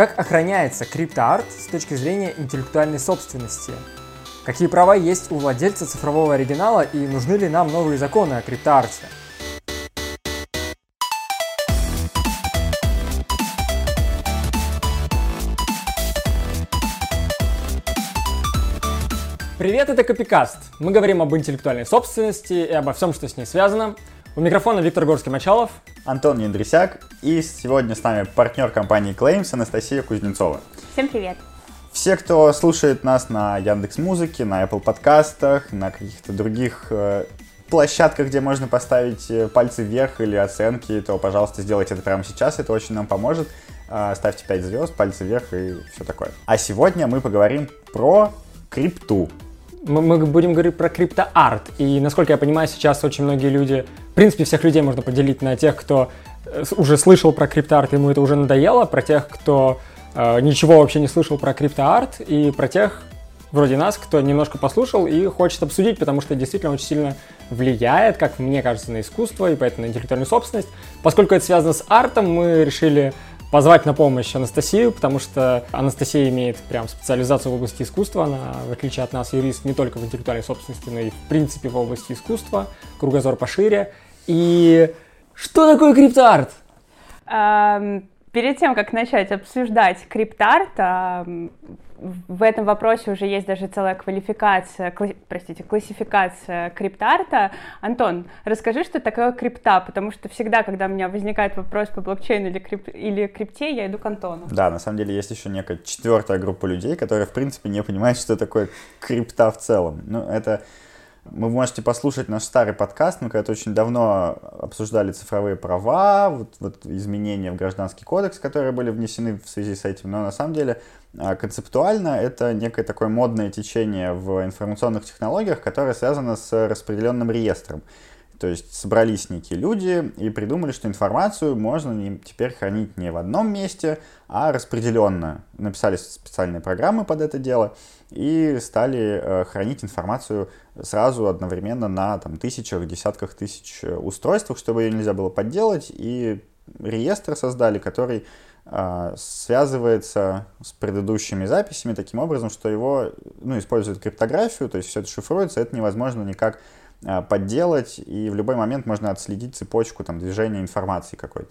Как охраняется криптоарт с точки зрения интеллектуальной собственности? Какие права есть у владельца цифрового оригинала и нужны ли нам новые законы о криптоарте? Привет, это Копикаст. Мы говорим об интеллектуальной собственности и обо всем, что с ней связано. У микрофона Виктор Горский-Мачалов. Антон Яндрисяк. И сегодня с нами партнер компании Claims Анастасия Кузнецова. Всем привет. Все, кто слушает нас на Яндекс Музыке, на Apple подкастах, на каких-то других э, площадках, где можно поставить э, пальцы вверх или оценки, то, пожалуйста, сделайте это прямо сейчас, это очень нам поможет. Э, ставьте 5 звезд, пальцы вверх и все такое. А сегодня мы поговорим про крипту мы, будем говорить про криптоарт. И, насколько я понимаю, сейчас очень многие люди, в принципе, всех людей можно поделить на тех, кто э, уже слышал про криптоарт, ему это уже надоело, про тех, кто э, ничего вообще не слышал про криптоарт, и про тех, вроде нас, кто немножко послушал и хочет обсудить, потому что действительно очень сильно влияет, как мне кажется, на искусство и поэтому на интеллектуальную собственность. Поскольку это связано с артом, мы решили позвать на помощь Анастасию, потому что Анастасия имеет прям специализацию в области искусства. Она, в отличие от нас, юрист не только в интеллектуальной собственности, но и в принципе в области искусства. Кругозор пошире. И что такое криптоарт? Um Перед тем, как начать обсуждать криптарт, в этом вопросе уже есть даже целая квалификация, кла, простите, классификация криптарта. Антон, расскажи, что такое крипта, потому что всегда, когда у меня возникает вопрос по блокчейну или, крип, или крипте, я иду к Антону. Да, на самом деле есть еще некая четвертая группа людей, которые, в принципе, не понимают, что такое крипта в целом. Ну, это вы можете послушать наш старый подкаст, мы когда-то очень давно обсуждали цифровые права, вот, вот изменения в Гражданский кодекс, которые были внесены в связи с этим, но на самом деле а, концептуально это некое такое модное течение в информационных технологиях, которое связано с распределенным реестром. То есть собрались некие люди и придумали, что информацию можно теперь хранить не в одном месте, а распределенно. Написали специальные программы под это дело и стали э, хранить информацию сразу одновременно на там, тысячах, десятках тысяч э, устройствах, чтобы ее нельзя было подделать. И реестр создали, который э, связывается с предыдущими записями таким образом, что его ну, используют криптографию, то есть все это шифруется, это невозможно никак Э, подделать, и в любой момент можно отследить цепочку там, движения информации какой-то.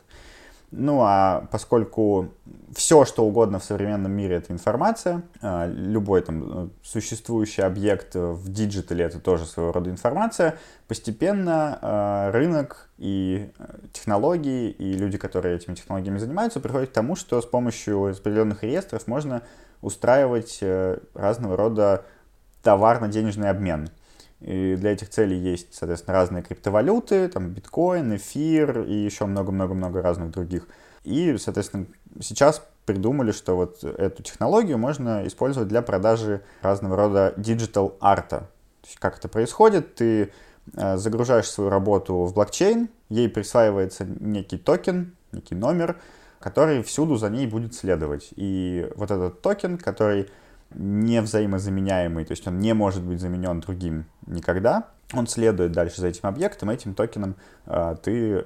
Ну а поскольку все, что угодно в современном мире это информация, э, любой там э, существующий объект в диджитале это тоже своего рода информация, постепенно рынок и технологии, и люди, которые этими технологиями занимаются, приходят к тому, что с помощью распределенных реестров можно устраивать разного рода товарно-денежный обмен. И для этих целей есть, соответственно, разные криптовалюты, там биткоин, эфир и еще много-много-много разных других. И, соответственно, сейчас придумали, что вот эту технологию можно использовать для продажи разного рода диджитал арта. Как это происходит? Ты э, загружаешь свою работу в блокчейн, ей присваивается некий токен, некий номер, который всюду за ней будет следовать. И вот этот токен, который не взаимозаменяемый, то есть он не может быть заменен другим никогда. Он следует дальше за этим объектом, этим токеном э, ты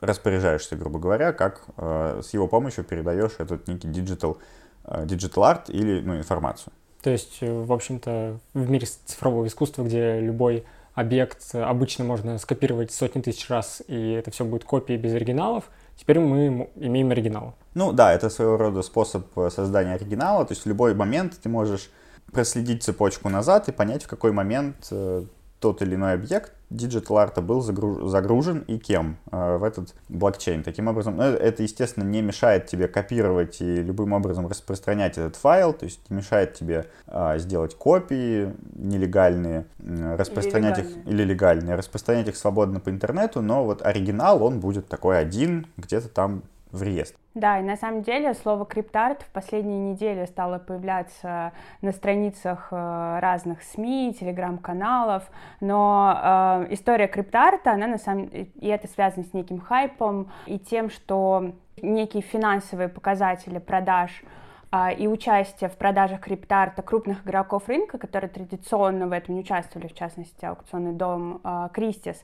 распоряжаешься, грубо говоря, как э, с его помощью передаешь этот некий digital, э, digital art или ну, информацию. То есть, э, в общем-то, в мире цифрового искусства, где любой объект обычно можно скопировать сотни тысяч раз, и это все будет копией без оригиналов, теперь мы имеем оригинал. Ну да, это своего рода способ э, создания оригинала. То есть в любой момент ты можешь проследить цепочку назад и понять, в какой момент э, тот или иной объект диджитал арта был загружен и кем э, в этот блокчейн. Таким образом, ну, это, естественно, не мешает тебе копировать и любым образом распространять этот файл, то есть не мешает тебе э, сделать копии нелегальные, э, распространять или их, или легальные, распространять их свободно по интернету, но вот оригинал, он будет такой один, где-то там в реестр. Да, и на самом деле слово криптарт в последние недели стало появляться на страницах э, разных СМИ, телеграм-каналов, но э, история криптарта, она на самом и это связано с неким хайпом и тем, что некие финансовые показатели продаж и участие в продажах криптарта крупных игроков рынка, которые традиционно в этом не участвовали, в частности, аукционный дом Кристис,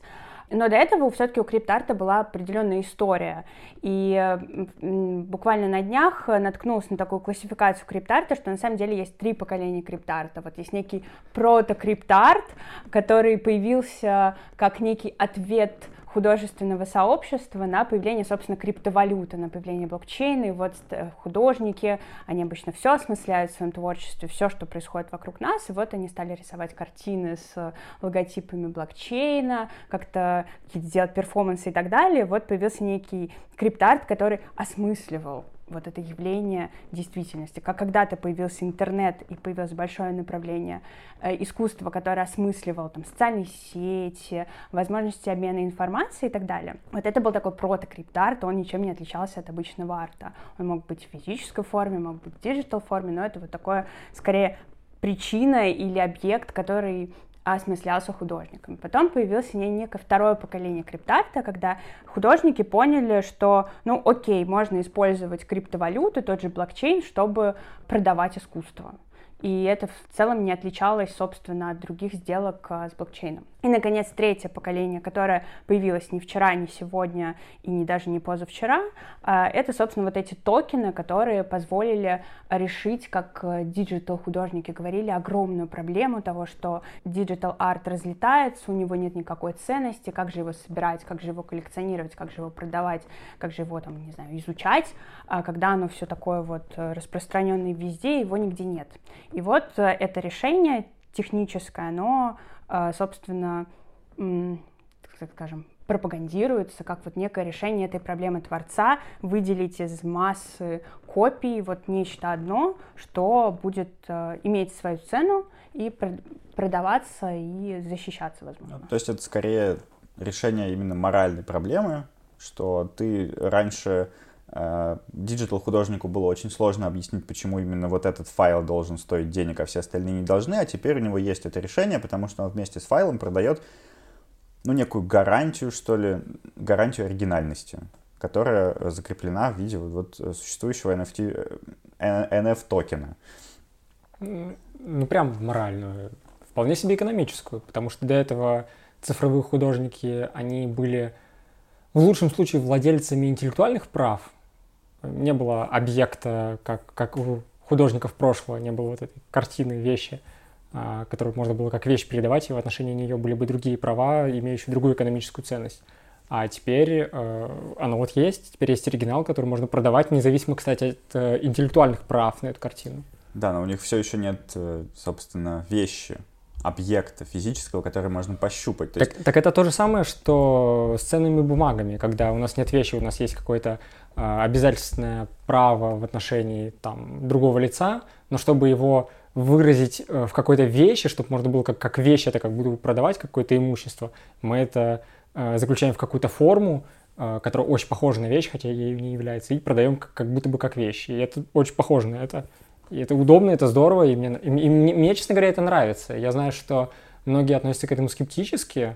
но до этого все-таки у криптарта была определенная история. И буквально на днях наткнулась на такую классификацию криптарта, что на самом деле есть три поколения криптарта. Вот есть некий прото-криптарт, который появился как некий ответ художественного сообщества на появление, собственно, криптовалюты, на появление блокчейна. И вот э, художники, они обычно все осмысляют в своем творчестве, все, что происходит вокруг нас. И вот они стали рисовать картины с логотипами блокчейна, как-то делать перформансы и так далее. Вот появился некий криптарт, который осмысливал вот это явление действительности. Как когда-то появился интернет и появилось большое направление э, искусства, которое осмысливало там социальные сети, возможности обмена информацией и так далее. Вот это был такой протокрипт-арт, он ничем не отличался от обычного арта. Он мог быть в физической форме, мог быть в диджитал форме, но это вот такое, скорее, причина или объект, который осмыслялся художниками. Потом появилось некое второе поколение криптарта, когда художники поняли, что, ну, окей, можно использовать криптовалюту, тот же блокчейн, чтобы продавать искусство. И это в целом не отличалось, собственно, от других сделок а, с блокчейном. И, наконец, третье поколение, которое появилось не вчера, не сегодня и не даже не позавчера, а, это, собственно, вот эти токены, которые позволили решить, как диджитал-художники говорили, огромную проблему того, что диджитал-арт разлетается, у него нет никакой ценности, как же его собирать, как же его коллекционировать, как же его продавать, как же его, там, не знаю, изучать, а когда оно все такое вот распространенное везде, его нигде нет. И вот э, это решение техническое, оно Э, собственно, так скажем, пропагандируется как вот некое решение этой проблемы Творца, выделить из массы копий вот нечто одно, что будет э, иметь свою цену и продаваться и защищаться, возможно. То есть это скорее решение именно моральной проблемы, что ты раньше диджитал художнику было очень сложно объяснить, почему именно вот этот файл должен стоить денег, а все остальные не должны, а теперь у него есть это решение, потому что он вместе с файлом продает ну, некую гарантию, что ли, гарантию оригинальности, которая закреплена в виде вот, вот существующего NFT, NF токена. Ну, прям моральную, вполне себе экономическую, потому что до этого цифровые художники, они были в лучшем случае владельцами интеллектуальных прав, не было объекта, как, как у художников прошлого, не было вот этой картины, вещи, а, которую можно было как вещь передавать, и в отношении нее были бы другие права, имеющие другую экономическую ценность. А теперь э, оно вот есть, теперь есть оригинал, который можно продавать, независимо, кстати, от э, интеллектуальных прав на эту картину. Да, но у них все еще нет, э, собственно, вещи, объекта физического, который можно пощупать. То так, есть... так это то же самое, что с ценными бумагами, когда у нас нет вещи, у нас есть какое-то э, обязательственное право в отношении там, другого лица, но чтобы его выразить э, в какой-то вещи, чтобы можно было как, как вещь это как будто продавать какое-то имущество, мы это э, заключаем в какую-то форму, э, которая очень похожа на вещь, хотя ею не является, и продаем как, как будто бы как вещь. И это очень похоже на это. И это удобно, это здорово, и мне, и, и мне, мне, честно говоря, это нравится. Я знаю, что многие относятся к этому скептически.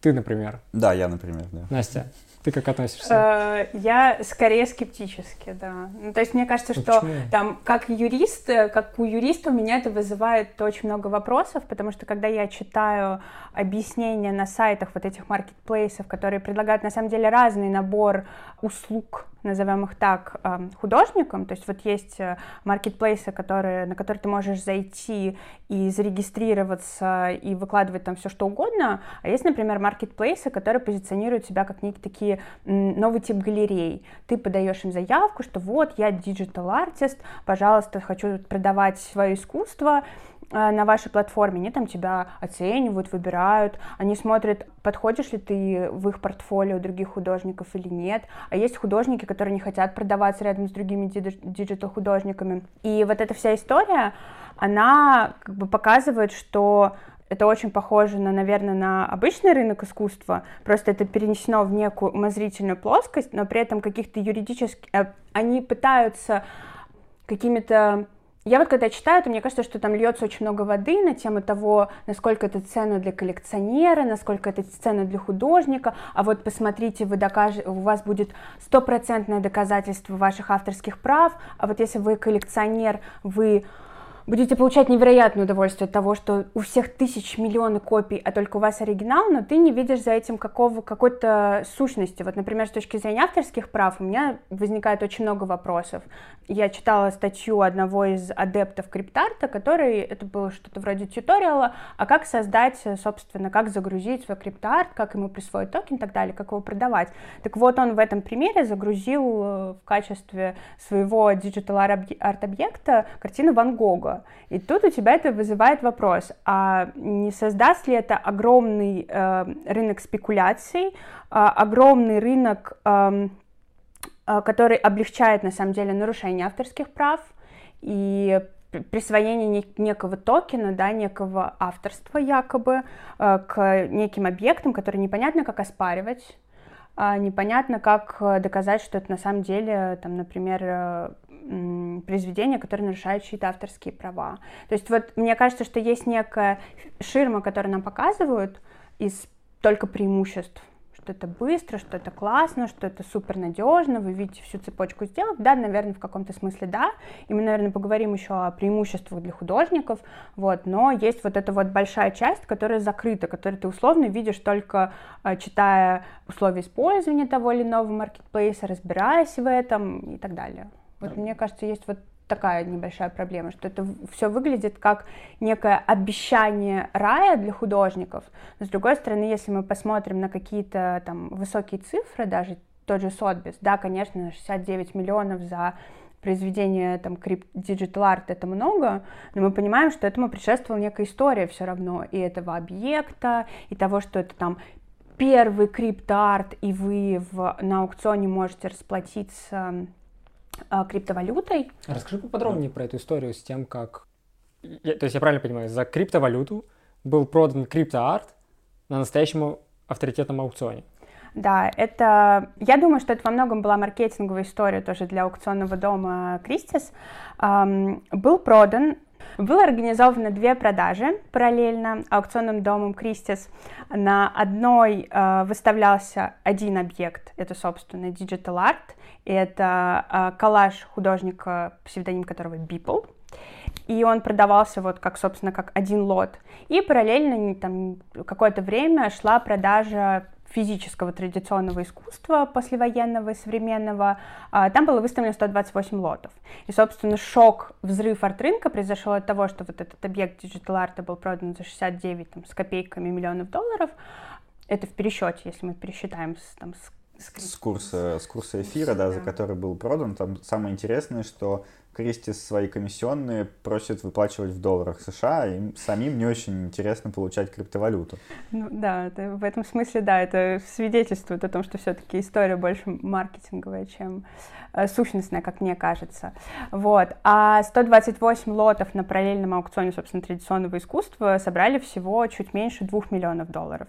Ты, например. Да, я, например, да. Настя. Ты как относишься? Э, я скорее скептически, да. Ну, то есть мне кажется, ну, что там, как юрист, как у юриста у меня это вызывает очень много вопросов, потому что когда я читаю объяснения на сайтах вот этих маркетплейсов, которые предлагают на самом деле разный набор услуг назовем их так, эм, художником. То есть вот есть э, маркетплейсы, которые, на которые ты можешь зайти и зарегистрироваться и выкладывать там все что угодно. А есть, например, маркетплейсы, которые позиционируют себя как некие такие новый тип галерей. Ты подаешь им заявку, что вот я диджитал артист, пожалуйста, хочу продавать свое искусство, на вашей платформе, они там тебя оценивают, выбирают, они смотрят, подходишь ли ты в их портфолио других художников или нет. А есть художники, которые не хотят продаваться рядом с другими диджитал-художниками. И вот эта вся история, она как бы показывает, что это очень похоже, на, наверное, на обычный рынок искусства, просто это перенесено в некую умозрительную плоскость, но при этом каких-то юридических... Э, они пытаются какими-то Я вот когда читаю, то мне кажется, что там льется очень много воды на тему того, насколько это ценно для коллекционера, насколько это ценно для художника, а вот посмотрите, вы докаж... у вас будет стопроцентное доказательство ваших авторских прав, а вот если вы коллекционер, вы будете получать невероятное удовольствие от того, что у всех тысяч миллионы копий, а только у вас оригинал, но ты не видишь за этим какого, какой-то сущности. Вот, например, с точки зрения авторских прав у меня возникает очень много вопросов. Я читала статью одного из адептов криптарта, который, это было что-то вроде туториала, а как создать, собственно, как загрузить свой криптарт, как ему присвоить токен и так далее, как его продавать. Так вот, он в этом примере загрузил э, в качестве своего диджитал арт-объекта картину Ван Гога. И тут у тебя это вызывает вопрос, а не создаст ли это огромный э, рынок спекуляций, э, огромный рынок, э, э, который облегчает на самом деле нарушение авторских прав и присвоение некого токена, да, некого авторства якобы э, к неким объектам, которые непонятно как оспаривать, а непонятно как э, доказать, что это на самом деле, там, например, э, произведения, которые нарушают чьи-то авторские права. То есть вот мне кажется, что есть некая ширма, которую нам показывают из только преимуществ что это быстро, что это классно, что это супер надежно, вы видите всю цепочку сделок, да, наверное, в каком-то смысле да, и мы, наверное, поговорим еще о преимуществах для художников, вот, но есть вот эта вот большая часть, которая закрыта, которую ты условно видишь только э, читая условия использования того или иного маркетплейса, разбираясь в этом и так далее. Вот мне кажется, есть вот такая небольшая проблема, что это все выглядит как некое обещание рая для художников. Но с другой стороны, если мы посмотрим на какие-то там высокие цифры, даже тот же Сотбис, да, конечно, 69 миллионов за произведение там диджитал арт это много, но мы понимаем, что этому предшествовала некая история все равно и этого объекта, и того, что это там первый крипто-арт, и вы в, на аукционе можете расплатиться криптовалютой. Расскажи поподробнее про эту историю с тем, как... Я, то есть я правильно понимаю, за криптовалюту был продан криптоарт на настоящем авторитетном аукционе. Да, это, я думаю, что это во многом была маркетинговая история тоже для аукционного дома Кристис. Эм, был продан было организовано две продажи параллельно аукционным домом Кристис. На одной э, выставлялся один объект, это, собственно, Digital Art, это э, коллаж художника, псевдоним которого Beeple. И он продавался вот как, собственно, как один лот. И параллельно там какое-то время шла продажа физического традиционного искусства послевоенного и современного, а, там было выставлено 128 лотов. И, собственно, шок, взрыв арт-рынка произошел от того, что вот этот объект диджитал-арта был продан за 69 там, с копейками миллионов долларов. Это в пересчете, если мы пересчитаем с, там, с с курса, с курса эфира, да, за который был продан. Там самое интересное, что Кристис свои комиссионные просит выплачивать в долларах США, им самим не очень интересно получать криптовалюту. Ну да, это, в этом смысле, да, это свидетельствует о том, что все-таки история больше маркетинговая, чем э, сущностная, как мне кажется. Вот. А 128 лотов на параллельном аукционе, собственно, традиционного искусства собрали всего чуть меньше 2 миллионов долларов.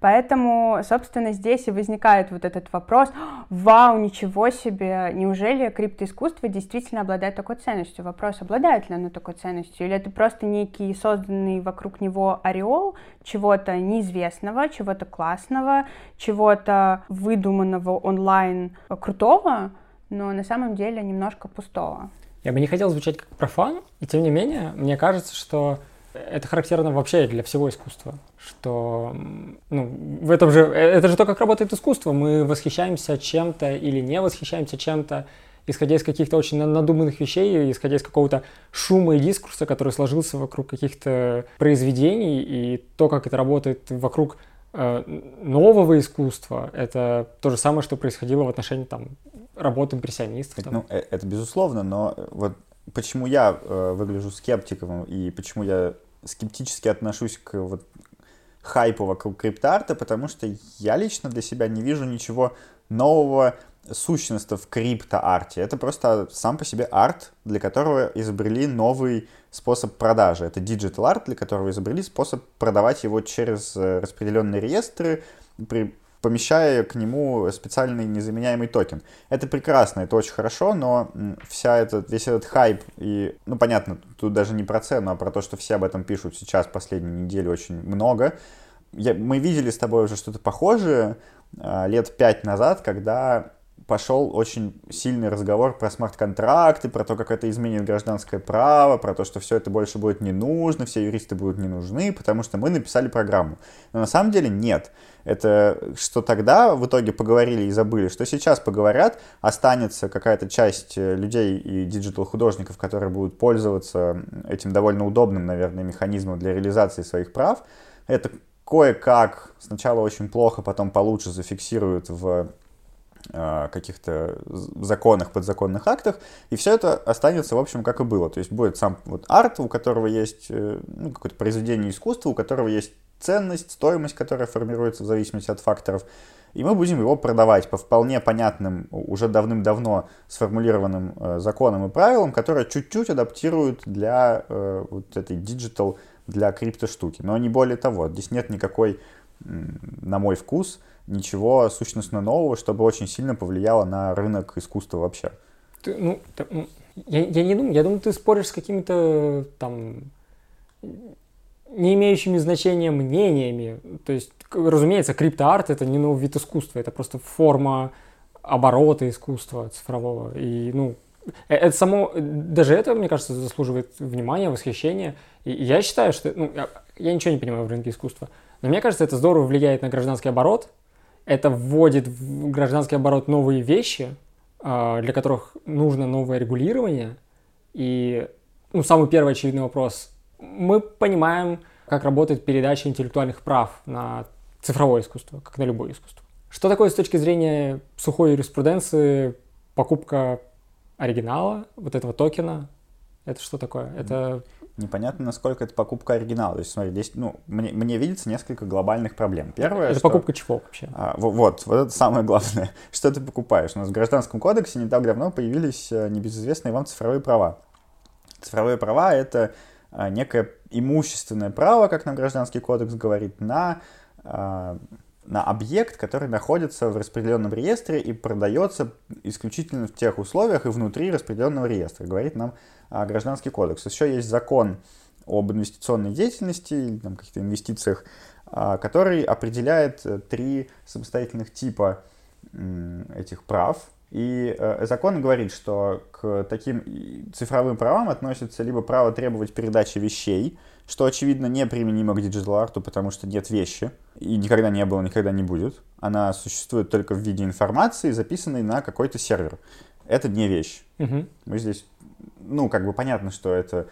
Поэтому, собственно, здесь и возникает вот этот вопрос, вау, ничего себе, неужели криптоискусство действительно обладает такой ценностью? Вопрос, обладает ли оно такой ценностью, или это просто некий созданный вокруг него ореол чего-то неизвестного, чего-то классного, чего-то выдуманного онлайн крутого, но на самом деле немножко пустого. Я бы не хотел звучать как профан, и тем не менее, мне кажется, что это характерно вообще для всего искусства, что ну, в этом же, это же то, как работает искусство. Мы восхищаемся чем-то или не восхищаемся чем-то, исходя из каких-то очень надуманных вещей, исходя из какого-то шума и дискурса, который сложился вокруг каких-то произведений, и то, как это работает вокруг э, нового искусства, это то же самое, что происходило в отношении там, работы импрессионистов. Там. Ну, э, это безусловно, но вот почему я э, выгляжу скептиком и почему я скептически отношусь к вот хайпу вокруг криптоарта, потому что я лично для себя не вижу ничего нового сущностного в криптоарте. Это просто сам по себе арт, для которого изобрели новый способ продажи. Это digital арт, для которого изобрели способ продавать его через э, распределенные реестры при помещая к нему специальный незаменяемый токен. Это прекрасно, это очень хорошо, но вся этот, весь этот хайп и, ну, понятно, тут даже не про цену, а про то, что все об этом пишут сейчас, последние недели очень много. Я, мы видели с тобой уже что-то похожее а, лет пять назад, когда пошел очень сильный разговор про смарт-контракты, про то, как это изменит гражданское право, про то, что все это больше будет не нужно, все юристы будут не нужны, потому что мы написали программу. Но на самом деле нет. Это что тогда в итоге поговорили и забыли, что сейчас поговорят, останется какая-то часть э, людей и digital-художников, которые будут пользоваться этим довольно удобным, наверное, механизмом для реализации своих прав. Это кое-как сначала очень плохо, потом получше зафиксируют в каких-то законах, подзаконных актах, и все это останется, в общем, как и было. То есть будет сам вот арт, у которого есть э, ну, какое-то произведение искусства, у которого есть ценность, стоимость, которая формируется в зависимости от факторов, и мы будем его продавать по вполне понятным, уже давным-давно сформулированным э, законам и правилам, которые чуть-чуть адаптируют для э, вот этой digital, для криптоштуки. Но не более того, здесь нет никакой, на мой вкус, ничего сущностно нового, чтобы очень сильно повлияло на рынок искусства вообще. Ты, ну, ты, ну, я, я не думаю, я думаю, ты споришь с какими-то там не имеющими значения мнениями. То есть, разумеется, криптоарт это не новый вид искусства, это просто форма оборота искусства цифрового. И, ну, э, это само, даже это, мне кажется, заслуживает внимания, восхищения. И я считаю, что, ну, я, я ничего не понимаю в рынке искусства, но мне кажется, это здорово влияет на гражданский оборот, это вводит в гражданский оборот новые вещи, а, для которых нужно новое регулирование. И ну, самый первый очевидный вопрос. Мы понимаем, как работает передача интеллектуальных прав на цифровое искусство, как на любое искусство. Что такое с точки зрения сухой юриспруденции покупка оригинала, вот этого токена? Это что такое? Это непонятно, насколько это покупка оригинала. То есть, смотри, здесь, ну, мне, мне видится несколько глобальных проблем. Первое, это что, покупка чего вообще? А, вот, вот это самое главное. Что ты покупаешь? У нас в Гражданском кодексе не так давно появились э, небезызвестные вам цифровые права. Цифровые права — это а, некое имущественное право, как нам Гражданский кодекс говорит, на а, на объект, который находится в распределенном реестре и продается исключительно в тех условиях и внутри распределенного реестра, говорит нам а, Гражданский кодекс. Еще есть закон об инвестиционной деятельности или там, каких-то инвестициях, а, который определяет э, три самостоятельных типа этих прав. И э, закон говорит, что к таким цифровым правам относится либо право требовать передачи вещей, что, очевидно, не применимо к digital-арту, потому что нет вещи, и никогда не было, никогда не будет. Она существует только в виде информации, записанной на какой-то сервер. Это не вещь. Угу. Мы здесь ну, как бы понятно, что это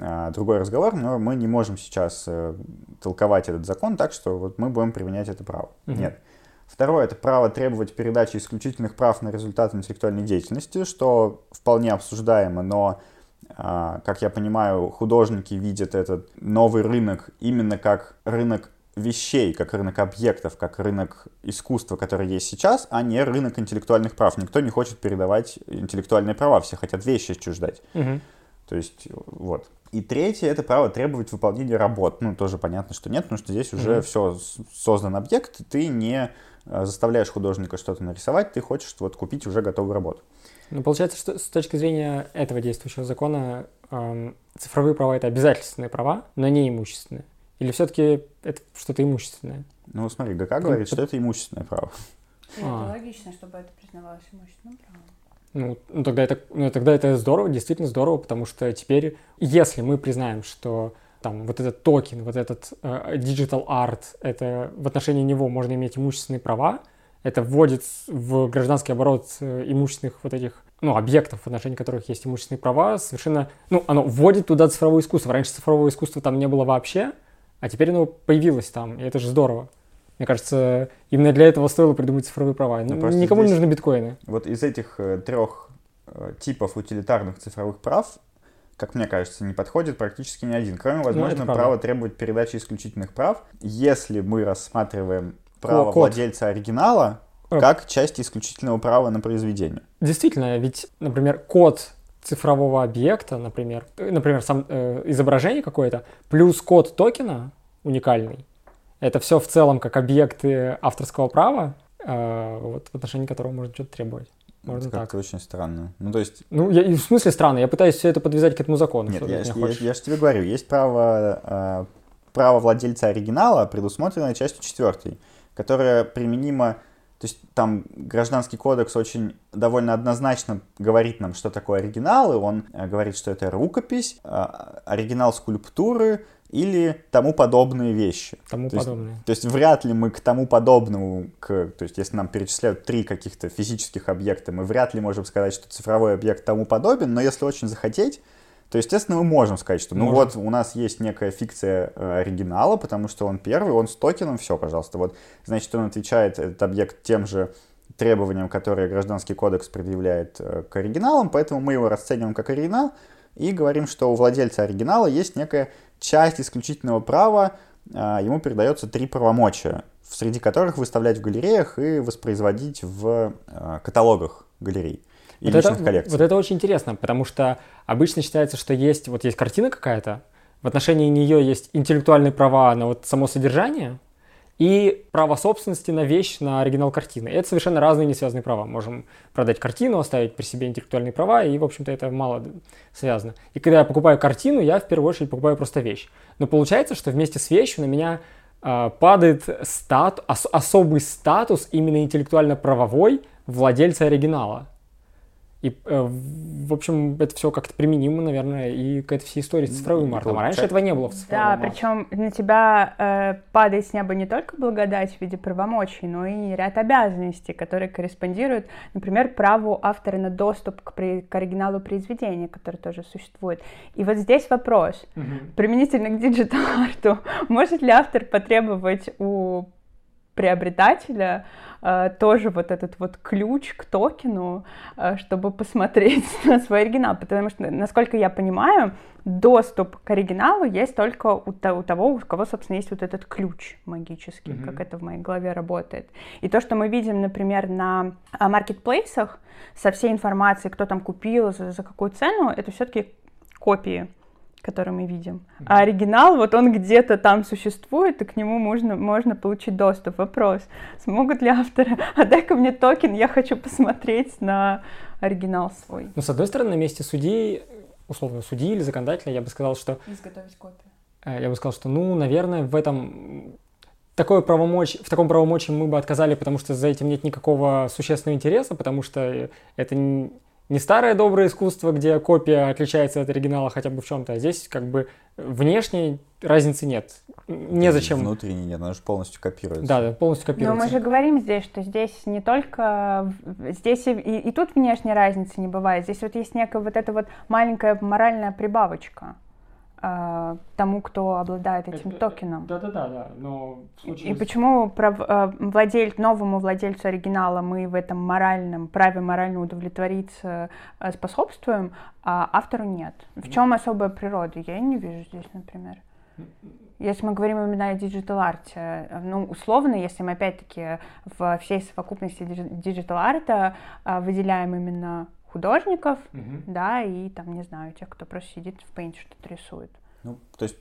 а, другой разговор, но мы не можем сейчас а, толковать этот закон так, что вот мы будем применять это право. Угу. Нет. Второе – это право требовать передачи исключительных прав на результаты интеллектуальной деятельности, что вполне обсуждаемо, но, как я понимаю, художники видят этот новый рынок именно как рынок вещей, как рынок объектов, как рынок искусства, который есть сейчас, а не рынок интеллектуальных прав. Никто не хочет передавать интеллектуальные права, все хотят вещи отчуждать. Угу. То есть, вот. И третье — это право требовать выполнения работ. Ну, тоже понятно, что нет, потому что здесь уже mm все создан объект, ты не э, заставляешь художника что-то нарисовать, ты хочешь вот купить уже готовую работу. Ну, получается, что с точки зрения этого действующего закона эм, цифровые права — это обязательственные права, но не имущественные. Или все-таки это что-то имущественное? Ну, смотри, ГК говорит, что это имущественное право. Ну, это а. логично, чтобы это признавалось имущественным правом. Ну, ну, тогда это, ну, тогда это здорово, действительно здорово, потому что теперь, если мы признаем, что там вот этот токен, вот этот э, digital art, это в отношении него можно иметь имущественные права, это вводит в гражданский оборот э, имущественных вот этих ну, объектов, в отношении которых есть имущественные права, совершенно, ну, оно вводит туда цифровое искусство. Раньше цифрового искусства там не было вообще, а теперь оно появилось там, и это же здорово. Мне кажется, именно для этого стоило придумать цифровые права. Ну, Никому не нужны биткоины. Вот из этих э, трех э, типов утилитарных цифровых прав, как мне кажется, не подходит практически ни один. Кроме, ну, возможно, ну, права требовать передачи исключительных прав. Если мы рассматриваем право Код. владельца оригинала э. как часть исключительного права на произведение. Действительно, ведь, например, код цифрового объекта, например, например, сам, э, изображение какое-то, плюс код токена уникальный, Это все в целом как объекты авторского права, э, вот в отношении которого можно что-то требовать. Можно это так. очень странно. Ну, то есть... Ну, я, в смысле странно? Я пытаюсь все это подвязать к этому закону. Нет, я, я, я, я же тебе говорю, есть право, э, право владельца оригинала, предусмотренное частью четвертой, которое применимо то есть там гражданский кодекс очень довольно однозначно говорит нам, что такое оригинал, и он э, говорит, что это рукопись, э, оригинал скульптуры или тому подобные вещи. Тому то подобные. Есть, то есть вряд ли мы к тому подобному, к, то есть если нам перечисляют три каких-то физических объекта, мы вряд ли можем сказать, что цифровой объект тому подобен, но если очень захотеть, то, естественно, мы можем сказать, что ну вот у нас есть некая фикция э, оригинала, потому что он первый, он с токеном, все, пожалуйста. Вот, значит, он отвечает, этот объект, тем же требованиям, которые Гражданский кодекс предъявляет э, к оригиналам, поэтому мы его расцениваем как оригинал и говорим, что у владельца оригинала есть некая часть исключительного права, э, ему передается три правомочия, среди которых выставлять в галереях и воспроизводить в каталогах галерей и вот личных это, коллекций. Вот это очень интересно, потому что обычно считается, что есть, вот есть картина какая-то, в отношении нее есть интеллектуальные права на вот само содержание и право собственности на вещь, на оригинал картины. Это совершенно разные не связанные права. Можем продать картину, оставить при себе интеллектуальные права, и, в общем-то, это мало связано. И когда я покупаю картину, я в первую очередь покупаю просто вещь. Но получается, что вместе с вещью на меня э, падает стат, ос, особый статус именно интеллектуально-правовой владельца оригинала. И, э, в общем, это все как-то применимо, наверное, и к этой всей истории с цифровым артом. А раньше этого не было в цифровом Да, причем на тебя э, падает с неба не только благодать в виде правомочий, но и ряд обязанностей, которые корреспондируют, например, праву автора на доступ к, при, к оригиналу произведения, который тоже существует. И вот здесь вопрос, угу. применительно к digital-арту, может ли автор потребовать у приобретателя э, тоже вот этот вот ключ к токену, э, чтобы посмотреть на свой оригинал, потому что, насколько я понимаю, доступ к оригиналу есть только у, того, у кого, собственно, есть вот этот ключ магический, mm-hmm. как это в моей голове работает. И то, что мы видим, например, на а, маркетплейсах со всей информацией, кто там купил, за, за какую цену, это все-таки копии который мы видим. А оригинал, вот он где-то там существует, и к нему можно, можно получить доступ. Вопрос, смогут ли авторы, отдай-ка мне токен, я хочу посмотреть на оригинал свой. Ну, с одной стороны, на месте судьи, условно, судьи или законодателя, я бы сказал, что... Изготовить копию. Э, я бы сказал, что, ну, наверное, в этом такое правомочь, в таком правомочии мы бы отказали, потому что за этим нет никакого существенного интереса, потому что это не старое доброе искусство, где копия отличается от оригинала хотя бы в чем-то, а здесь как бы внешней разницы нет. Незачем. Внутренней нет, она же полностью копируется. Да, да, полностью копируется. Но мы же говорим здесь, что здесь не только... Здесь и, и, и тут внешней разницы не бывает. Здесь вот есть некая вот эта вот маленькая моральная прибавочка. Э, тому, кто обладает этим это, токеном. Да-да-да, да. но случае... И почему прав, э, владель, новому владельцу оригинала мы в этом моральном, праве морально удовлетвориться э, способствуем, а автору нет? В чем особая природа? Я не вижу здесь, например. Если мы говорим именно о digital-арте, ну, условно, если мы опять-таки в всей совокупности digital-арта выделяем именно художников, угу. да, и там, не знаю, тех, кто просто сидит в Paint что-то рисует. Ну, то есть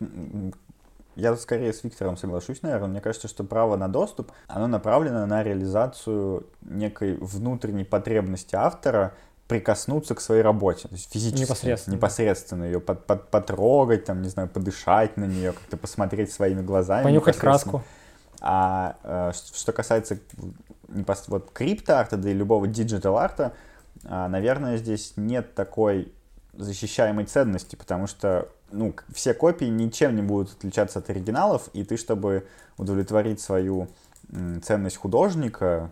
я скорее с Виктором соглашусь, наверное. Мне кажется, что право на доступ, оно направлено на реализацию некой внутренней потребности автора прикоснуться к своей работе, то есть физически, непосредственно, непосредственно ее под, под, потрогать, там, не знаю, подышать на нее, как-то посмотреть своими глазами. Понюхать краску. А э, что касается вот крипто-арта, да и любого digital-арта, наверное, здесь нет такой защищаемой ценности, потому что ну, все копии ничем не будут отличаться от оригиналов, и ты, чтобы удовлетворить свою ценность художника,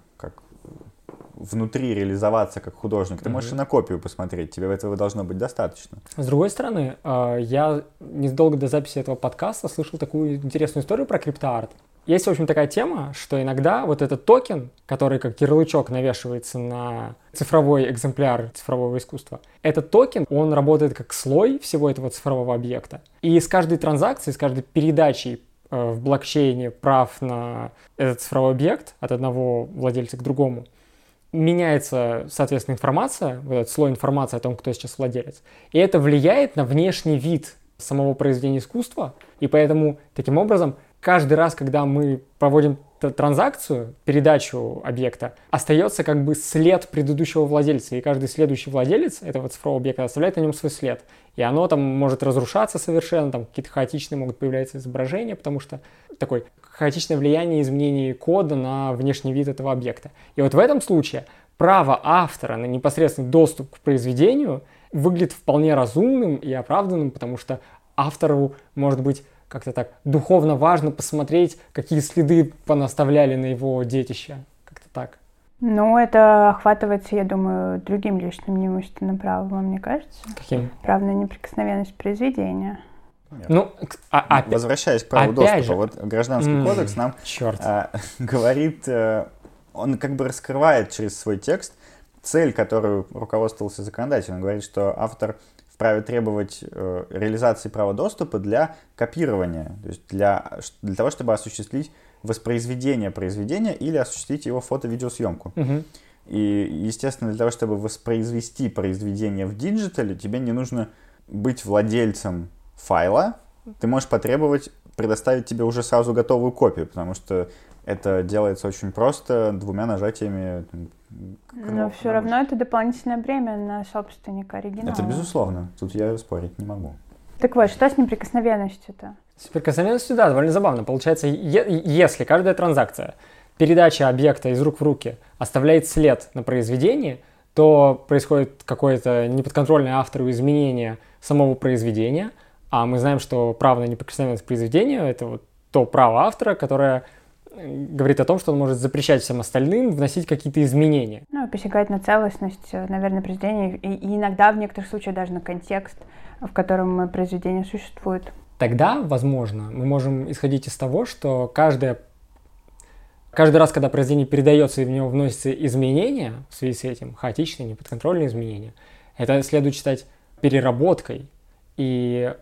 внутри реализоваться как художник, ты можешь mm-hmm. и на копию посмотреть, тебе этого должно быть достаточно. С другой стороны, а, я незадолго до записи этого подкаста слышал такую интересную историю про криптоарт. Есть, в общем, такая тема, что иногда вот этот токен, который как ярлычок навешивается на цифровой экземпляр цифрового искусства, этот токен, он работает как слой всего этого цифрового объекта. И с каждой транзакцией, с каждой передачей э, в блокчейне прав на этот цифровой объект от одного владельца к другому, меняется, соответственно, информация, вот этот слой информации о том, кто сейчас владелец. И это влияет на внешний вид самого произведения искусства, и поэтому таким образом каждый раз, когда мы проводим транзакцию, передачу объекта, остается как бы след предыдущего владельца, и каждый следующий владелец этого цифрового объекта оставляет на нем свой след. И оно там может разрушаться совершенно, там какие-то хаотичные могут появляться изображения, потому что такое хаотичное влияние изменений кода на внешний вид этого объекта. И вот в этом случае право автора на непосредственный доступ к произведению выглядит вполне разумным и оправданным, потому что автору, может быть, как-то так духовно важно посмотреть, какие следы понаставляли на его детище. Как-то так. Ну, это охватывается, я думаю, другим личным неимущественным правом, мне кажется. Каким? Право на неприкосновенность произведения. Ну, а, а, возвращаясь к праву доступа, же. вот гражданский м-м, кодекс нам а, говорит, а, он как бы раскрывает через свой текст цель, которую руководствовался законодатель. Он говорит, что автор вправе требовать э, реализации права доступа для копирования, то есть для, для того, чтобы осуществить воспроизведение произведения или осуществить его фото-видеосъемку. Угу. И, естественно, для того, чтобы воспроизвести произведение в диджитале, тебе не нужно быть владельцем файла, ты можешь потребовать предоставить тебе уже сразу готовую копию, потому что это делается очень просто, двумя нажатиями. Но все равно это дополнительное бремя на собственника оригинала. Это безусловно. Тут я спорить не могу. Так вот, что с неприкосновенностью-то? С неприкосновенностью, да, довольно забавно. Получается, если каждая транзакция, передача объекта из рук в руки оставляет след на произведении, то происходит какое-то неподконтрольное автору изменение самого произведения, а мы знаем, что право на неприкосновенность произведения — это вот то право автора, которое говорит о том, что он может запрещать всем остальным вносить какие-то изменения. Ну, посягать на целостность, э, наверное, произведения, и, и иногда в некоторых случаях даже на контекст, в котором произведение существует. Тогда, возможно, мы можем исходить из того, что каждое, каждый раз, когда произведение передается и в него вносятся изменения в связи с этим, хаотичные, неподконтрольные изменения, это следует считать переработкой. И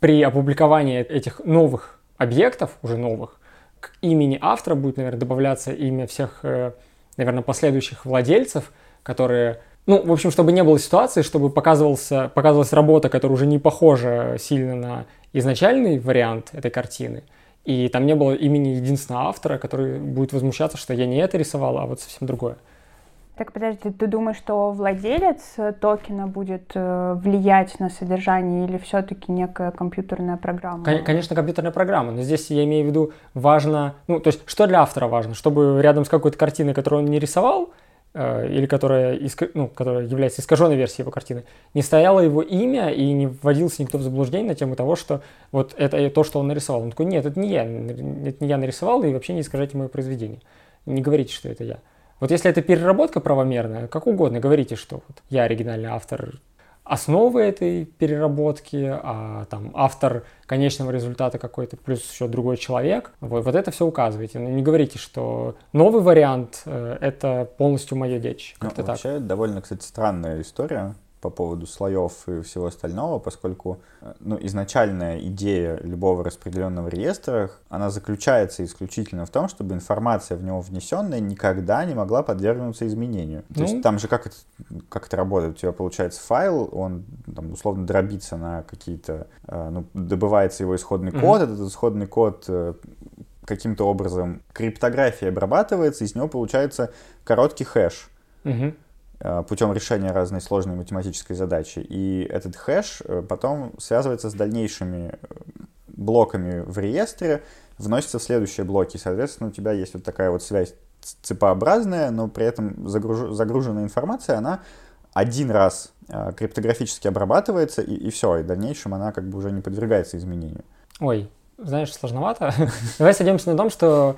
при опубликовании этих новых объектов, уже новых, к имени автора будет, наверное, добавляться имя всех, э, наверное, последующих владельцев, которые ну, в общем, чтобы не было ситуации, чтобы показывался, показывалась работа, которая уже не похожа сильно на изначальный вариант этой картины, и там не было имени единственного автора, который будет возмущаться, что я не это рисовал, а вот совсем другое. Так подожди, ты думаешь, что владелец э, токена будет э, влиять на содержание или все-таки некая компьютерная программа? Конечно, компьютерная программа, но здесь я имею в виду важно, ну то есть что для автора важно, чтобы рядом с какой-то картиной, которую он не рисовал, э, или которая, ну, которая является искаженной версией его картины, не стояло его имя и не вводился никто в заблуждение на тему того, что вот это то, что он нарисовал. Он такой, нет, это не я, это не я нарисовал, и вообще не искажайте мое произведение. Не говорите, что это я. Вот если это переработка правомерная, как угодно, говорите, что вот я оригинальный автор основы этой переработки, а там автор конечного результата какой-то, плюс еще другой человек. Вот, вот это все указывайте. Но не говорите, что новый вариант э, это полностью мое детище. Ну, вообще, так. довольно, кстати, странная история по поводу слоев и всего остального, поскольку э, ну, изначальная идея любого распределенного реестра, она заключается исключительно в том, чтобы информация в него внесенная никогда не могла подвергнуться изменению. Ну. То есть там же как это, как это работает? У тебя получается файл, он там, условно дробится на какие-то, э, ну, добывается его исходный код, mm-hmm. этот исходный код э, каким-то образом криптографией обрабатывается, из него получается короткий хэш. Mm-hmm путем решения разной сложной математической задачи. И этот хэш э, потом связывается с дальнейшими э, блоками в реестре, вносится в следующие блоки. Соответственно, у тебя есть вот такая вот связь цепообразная, но при этом загруж... загруженная информация, она один раз криптографически обрабатывается, и, и все, и в дальнейшем она как бы уже не подвергается изменению. Ой, знаешь, сложновато. Давай сойдемся на том, что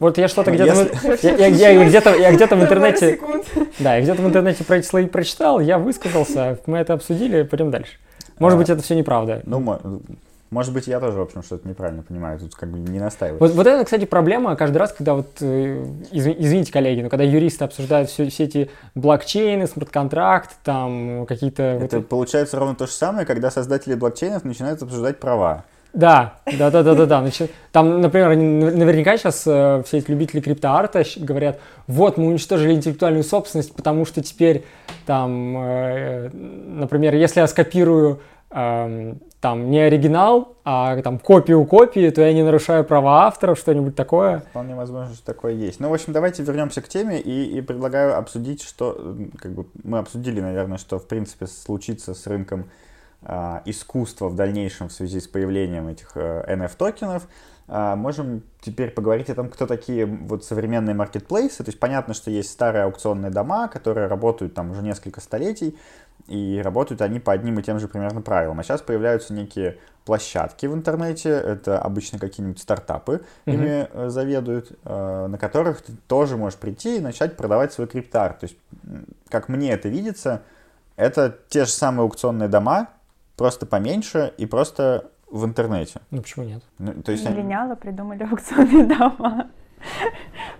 вот я что-то где-то... Я, я, я, где-то, я где-то в интернете... Да, я где-то в интернете про эти слои прочитал, я высказался, мы это обсудили, пойдем дальше. Может а, быть, это все неправда. Ну, может быть, я тоже, в общем, что-то неправильно понимаю, тут как бы не настаиваю. Вот, вот это, кстати, проблема каждый раз, когда вот, э, извините, коллеги, но когда юристы обсуждают все, все эти блокчейны, смарт-контракт, там какие-то... Это вот, получается ровно то же самое, когда создатели блокчейнов начинают обсуждать права. Да, да, да, да, да, да. Значит, там, например, наверняка сейчас э, все эти любители криптоарта говорят, вот мы уничтожили интеллектуальную собственность, потому что теперь там, э, например, если я скопирую эм, там не оригинал, а там копию копии, то я не нарушаю права авторов, что-нибудь такое. Вполне возможно, что такое есть. Ну, в общем, давайте вернемся к теме и, и предлагаю обсудить, что, как бы, мы обсудили, наверное, что, в принципе, случится с рынком э, искусства в дальнейшем в связи с появлением этих NFT-токенов. Э, можем теперь поговорить о том, кто такие вот современные маркетплейсы. То есть понятно, что есть старые аукционные дома, которые работают там уже несколько столетий, и работают они по одним и тем же примерно правилам. А сейчас появляются некие площадки в интернете, это обычно какие-нибудь стартапы mm-hmm. ими э, заведуют, э, на которых ты тоже можешь прийти и начать продавать свой криптоарт. То есть, как мне это видится, это те же самые аукционные дома, просто поменьше и просто в интернете. Ну почему нет? Ну, то есть Миллениалы они... придумали аукционные дома.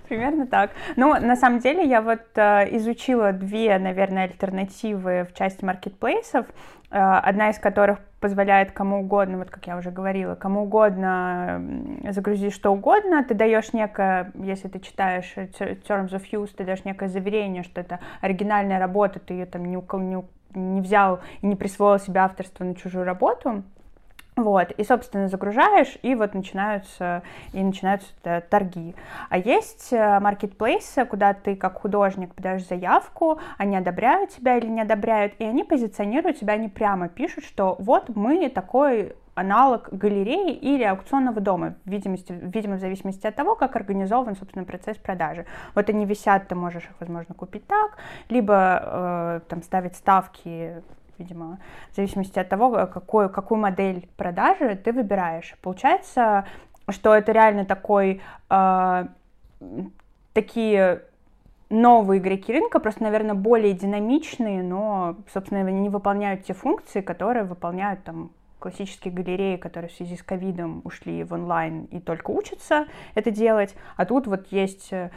Примерно так. Ну, на самом деле, я вот э, изучила две, наверное, альтернативы в части маркетплейсов, э, одна из которых позволяет кому угодно, вот как я уже говорила, кому угодно загрузить что угодно, ты даешь некое, если ты читаешь Terms of Use, ты даешь некое заверение, что это оригинальная работа, ты ее там не, не, не взял и не присвоил себе авторство на чужую работу, вот, и, собственно, загружаешь, и вот начинаются, и начинаются торги. А есть э, маркетплейсы, куда ты как художник подаешь заявку, они одобряют тебя или не одобряют, и они позиционируют тебя, они прямо пишут, что вот мы такой аналог галереи или аукционного дома, видимо, видимо, в зависимости от того, как организован, собственно, процесс продажи. Вот они висят, ты можешь их, возможно, купить так, либо э, там ставить ставки видимо, в зависимости от того, какой, какую модель продажи ты выбираешь. Получается, что это реально такой, э, такие новые игроки рынка, просто, наверное, более динамичные, но, собственно, они не выполняют те функции, которые выполняют там классические галереи, которые в связи с ковидом ушли в онлайн и только учатся это делать, а тут вот есть э,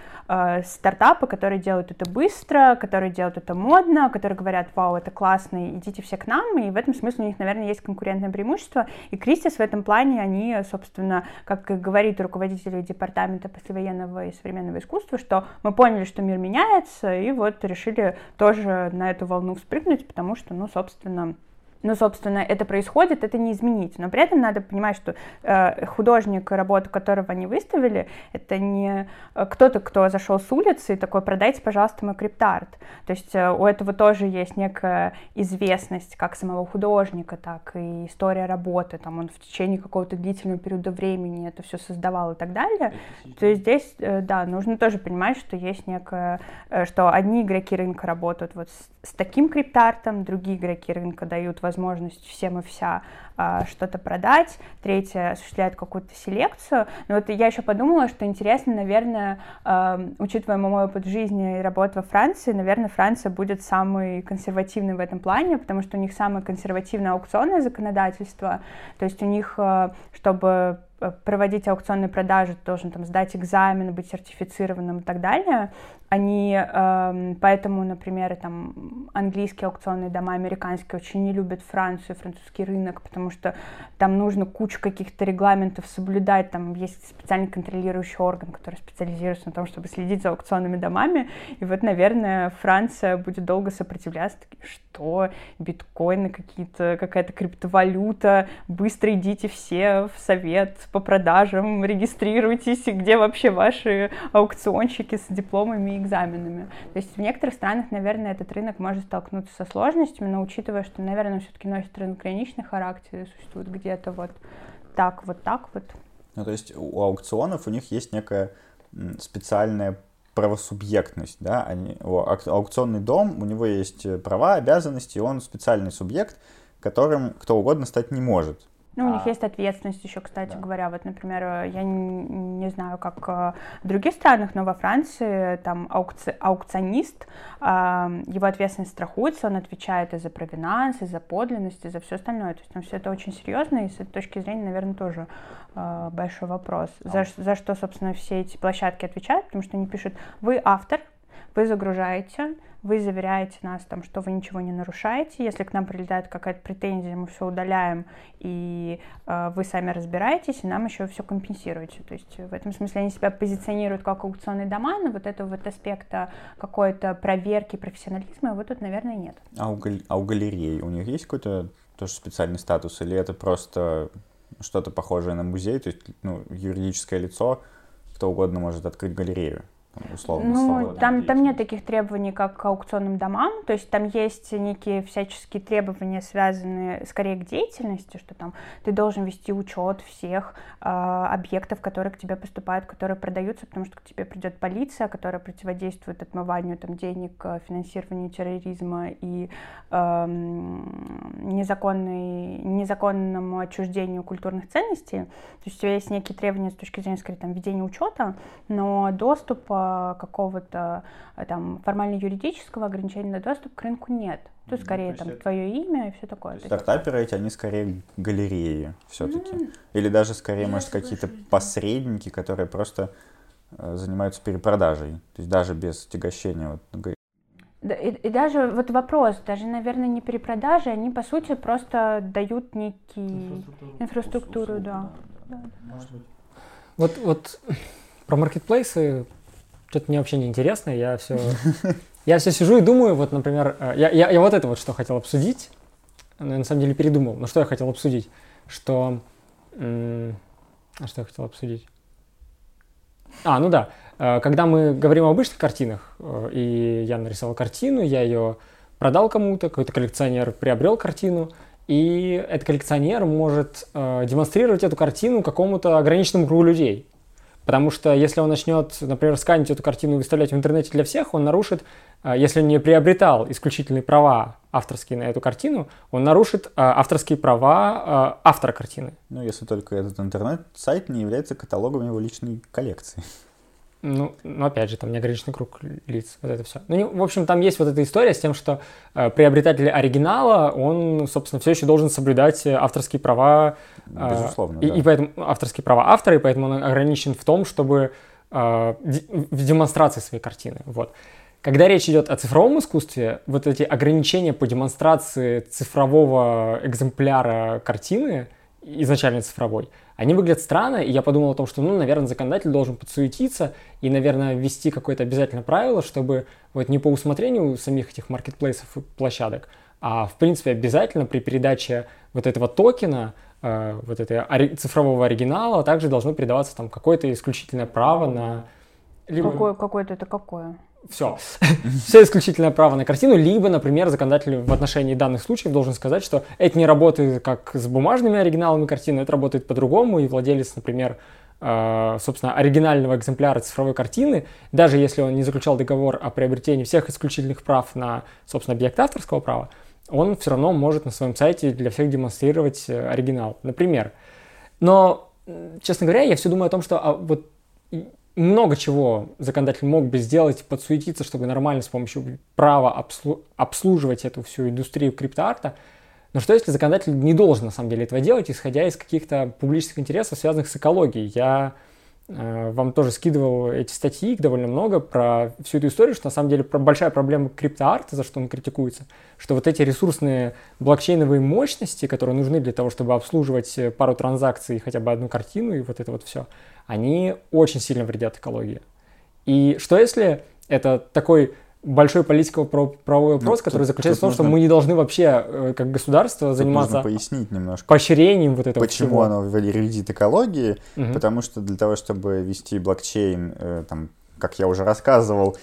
стартапы, которые делают это быстро, которые делают это модно, которые говорят, вау, это классно, идите все к нам, и в этом смысле у них, наверное, есть конкурентное преимущество, и Кристис в этом плане, они, собственно, как говорит руководитель департамента послевоенного и современного искусства, что мы поняли, что мир меняется, и вот решили тоже на эту волну вспрыгнуть, потому что, ну, собственно, ну, собственно, это происходит, это не изменить. Но при этом надо понимать, что э, художник, работу которого они выставили, это не э, кто-то, кто зашел с улицы и такой, продайте, пожалуйста, мой криптарт. То есть э, у этого тоже есть некая известность как самого художника, так и история работы. Там он в течение какого-то длительного периода времени это все создавал и так далее. То есть здесь, э, да, нужно тоже понимать, что есть некое, э, что одни игроки рынка работают вот с, с таким криптартом, другие игроки рынка дают возможность возможность всем и вся а, что-то продать, третье осуществляет какую-то селекцию. Но вот я еще подумала, что интересно, наверное, а, учитывая мой опыт жизни и работы во Франции, наверное, Франция будет самый консервативный в этом плане, потому что у них самое консервативное аукционное законодательство, то есть у них, а, чтобы проводить аукционные продажи, ты должен там сдать экзамен, быть сертифицированным и так далее. Они э, поэтому, например, там английские аукционные дома, американские очень не любят Францию, французский рынок, потому что там нужно кучу каких-то регламентов соблюдать. Там есть специальный контролирующий орган, который специализируется на том, чтобы следить за аукционными домами. И вот, наверное, Франция будет долго сопротивляться. Что? Биткоины какие-то, какая-то криптовалюта. Быстро идите все в совет по продажам, регистрируйтесь, где вообще ваши аукционщики с дипломами и экзаменами. То есть в некоторых странах, наверное, этот рынок может столкнуться со сложностями, но учитывая, что, наверное, все-таки носит трансграничный характер и существует где-то вот так, вот так вот. Ну, то есть у аукционов у них есть некая специальная правосубъектность, да, они, аукционный дом, у него есть права, обязанности, он специальный субъект, которым кто угодно стать не может. Ну, у них а... есть ответственность еще, кстати да. говоря. Вот, например, я не, не знаю, как э, в других странах, но во Франции там аукци... аукционист, э, его ответственность страхуется, он отвечает и за провинанс, и за подлинность, и за все остальное. То есть там все это очень серьезно, и с этой точки зрения, наверное, тоже э, большой вопрос. За, за что, собственно, все эти площадки отвечают, потому что они пишут, вы автор, вы загружаете, вы заверяете нас, там, что вы ничего не нарушаете. Если к нам прилетает какая-то претензия, мы все удаляем, и э, вы сами разбираетесь, и нам еще все компенсируете. То есть в этом смысле они себя позиционируют как аукционные дома, но вот этого вот аспекта какой-то проверки профессионализма вот тут, наверное, нет. А у, гал- а у галереи у них есть какой-то тоже специальный статус, или это просто что-то похожее на музей, то есть ну, юридическое лицо, кто угодно может открыть галерею? Условно Ну, там, там нет таких требований, как к аукционным домам, то есть там есть некие всяческие требования, связанные скорее к деятельности, что там ты должен вести учет всех э, объектов, которые к тебе поступают, которые продаются, потому что к тебе придет полиция, которая противодействует отмыванию там, денег, э, финансированию терроризма и э, незаконной, незаконному отчуждению культурных ценностей. То есть у тебя есть некие требования с точки зрения, скорее, там, ведения учета, но доступ какого-то э, там формально-юридического ограничения на доступ к рынку нет. Тут ну, скорее там твое имя и все такое. Стартаперы эти, они скорее галереи все-таки. Mm. Или даже скорее, может, какие-то посредники, которые просто э, занимаются перепродажей. То есть даже без тягощения. Вот. И, и даже вот вопрос, даже, наверное, не перепродажи, они, по сути, просто дают некий инфраструктуру, инфраструктуру да. да. Может быть. Вот, вот про маркетплейсы что-то мне вообще не интересно, я все, я все сижу и думаю, вот, например, э, я, я, я вот это вот что хотел обсудить, но я на самом деле передумал, но что я хотел обсудить, что, а что я хотел обсудить? А, ну да, э, когда мы говорим об обычных картинах, э, и я нарисовал картину, я ее продал кому-то, какой-то коллекционер приобрел картину, и этот коллекционер может демонстрировать эту картину какому-то ограниченному кругу людей. Потому что если он начнет, например, сканить эту картину и выставлять в интернете для всех, он нарушит, а, если не приобретал исключительные права авторские на эту картину, он нарушит а, авторские права а, автора картины. Ну, если только этот интернет-сайт не является каталогом его личной коллекции. Ну, ну, опять же, там неограниченный круг лиц, вот это все. Ну, не, в общем, там есть вот эта история с тем, что э, приобретатель оригинала, он, собственно, все еще должен соблюдать авторские права. Э, Безусловно, и, да. и поэтому авторские права автора, и поэтому он ограничен в том, чтобы э, в демонстрации своей картины. Вот. Когда речь идет о цифровом искусстве, вот эти ограничения по демонстрации цифрового экземпляра картины, изначально цифровой, они выглядят странно, и я подумал о том, что, ну, наверное, законодатель должен подсуетиться и, наверное, ввести какое-то обязательное правило, чтобы вот не по усмотрению самих этих маркетплейсов и площадок, а, в принципе, обязательно при передаче вот этого токена, э, вот этого ори- цифрового оригинала, также должно передаваться там какое-то исключительное право на... Либо... Какое, какое-то это какое? Все. все исключительное право на картину, либо, например, законодатель в отношении данных случаев должен сказать, что это не работает как с бумажными оригиналами картины, это работает по-другому, и владелец, например, э, собственно, оригинального экземпляра цифровой картины, даже если он не заключал договор о приобретении всех исключительных прав на, собственно, объект авторского права, он все равно может на своем сайте для всех демонстрировать э, оригинал, например. Но, честно говоря, я все думаю о том, что а, вот много чего законодатель мог бы сделать, подсуетиться, чтобы нормально с помощью права обслу- обслуживать эту всю индустрию криптоарта. Но что если законодатель не должен на самом деле этого делать, исходя из каких-то публичных интересов, связанных с экологией? Я э, вам тоже скидывал эти статьи, их довольно много, про всю эту историю, что на самом деле большая проблема криптоарта, за что он критикуется, что вот эти ресурсные блокчейновые мощности, которые нужны для того, чтобы обслуживать пару транзакций, хотя бы одну картину и вот это вот все – они очень сильно вредят экологии. И что если это такой большой политико-правовой вопрос, ну, который заключается в том, нужно... что мы не должны вообще, э, как государство, тут заниматься нужно пояснить немножко. поощрением вот этого Почему всего. оно вредит экологии? Угу. Потому что для того, чтобы вести блокчейн, э, там, как я уже рассказывал,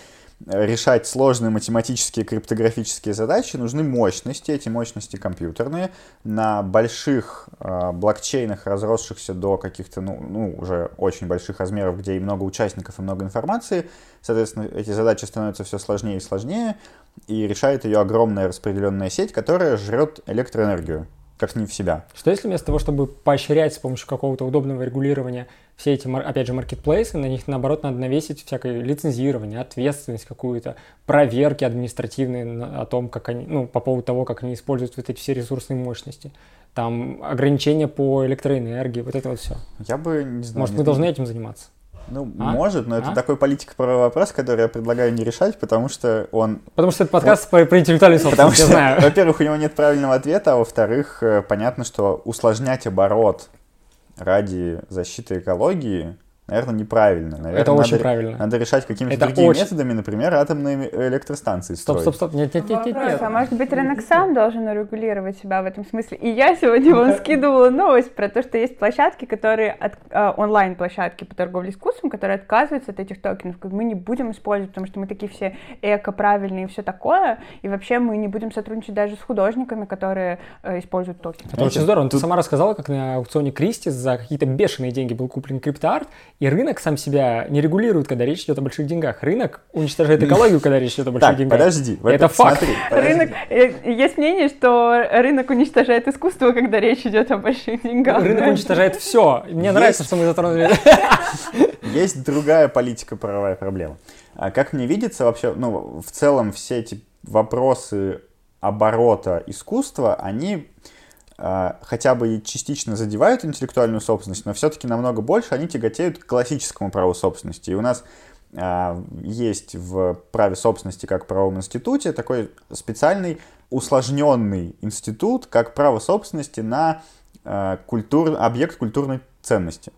решать сложные математические криптографические задачи, нужны мощности, эти мощности компьютерные. На больших э, блокчейнах, разросшихся до каких-то, ну, ну, уже очень больших размеров, где и много участников, и много информации, соответственно, эти задачи становятся все сложнее и сложнее, и решает ее огромная распределенная сеть, которая жрет электроэнергию как не в себя. Что если вместо того, чтобы поощрять с помощью какого-то удобного регулирования все эти, опять же, маркетплейсы, на них, наоборот, надо навесить всякое лицензирование, ответственность какую-то, проверки административные о том, как они, ну, по поводу того, как они используют вот эти все ресурсные мощности, там ограничения по электроэнергии, вот это вот все. Я бы не знаю. Может, не мы должны этим заниматься? Ну, а? может, но а? это такой политико-правовой вопрос, который я предлагаю не решать, потому что он... Потому что это подкаст вот, про, интеллектуальный собственность, потому что, я знаю. Во-первых, у него нет правильного ответа, а во-вторых, э, понятно, что усложнять оборот ради защиты экологии, наверное, неправильно. Наверное, это надо, очень правильно. Надо решать какими-то это другими очень... методами, например, атомные электростанции стоп, строить. Стоп, стоп, нет, нет, нет, нет, нет. А может быть, рынок сам должен регулировать себя в этом смысле? И я сегодня вам скидывала новость про то, что есть площадки, которые, от, э, онлайн-площадки по торговле искусством, которые отказываются от этих токенов. Мы не будем использовать, потому что мы такие все эко-правильные и все такое, и вообще мы не будем сотрудничать даже с художниками, которые э, используют токены. Это очень здорово. Ты сама рассказала, как на аукционе Кристи за какие-то бешеные деньги был куплен криптоарт, и рынок сам себя не регулирует, когда речь идет о больших деньгах. Рынок уничтожает экологию, когда речь идет о больших так, деньгах. подожди. Это факт. Рынок, э, есть мнение, что рынок уничтожает искусство, когда речь идет о больших деньгах. Рынок уничтожает все. Мне нравится, что мы затронули. Есть другая политика правовая проблема. А как мне видится, вообще, ну, в целом все эти вопросы оборота искусства, они хотя бы и частично задевают интеллектуальную собственность, но все-таки намного больше они тяготеют к классическому праву собственности. И у нас э, есть в праве собственности как правовом институте такой специальный усложненный институт, как право собственности на э, культур, объект культурной ценности.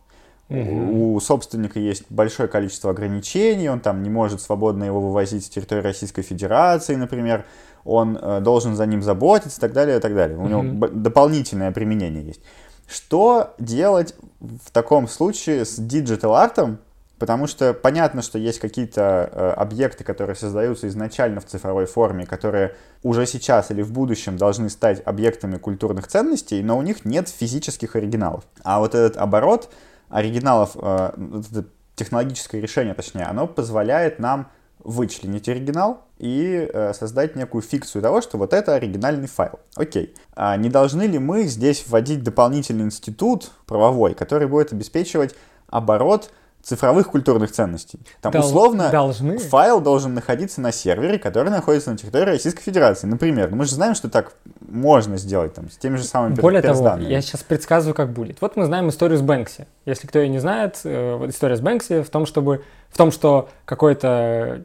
Угу. У собственника есть большое количество ограничений, он там не может свободно его вывозить с территории Российской Федерации, например, он э, должен за ним заботиться и так далее, и так далее. У угу. него дополнительное применение есть. Что делать в таком случае с digital-артом? Потому что понятно, что есть какие-то э, объекты, которые создаются изначально в цифровой форме, которые уже сейчас или в будущем должны стать объектами культурных ценностей, но у них нет физических оригиналов. А вот этот оборот оригиналов, э, технологическое решение, точнее, оно позволяет нам вычленить оригинал и э, создать некую фикцию того, что вот это оригинальный файл. Окей. А не должны ли мы здесь вводить дополнительный институт правовой, который будет обеспечивать оборот цифровых культурных ценностей. Там Дол- условно должны. файл должен находиться на сервере, который находится на территории Российской Федерации. Например, ну мы же знаем, что так можно сделать там, с теми же самыми Более того, я сейчас предсказываю, как будет. Вот мы знаем историю с Бэнкси. Если кто ее не знает, э, вот история с Бэнкси в том, чтобы, в том, что какой-то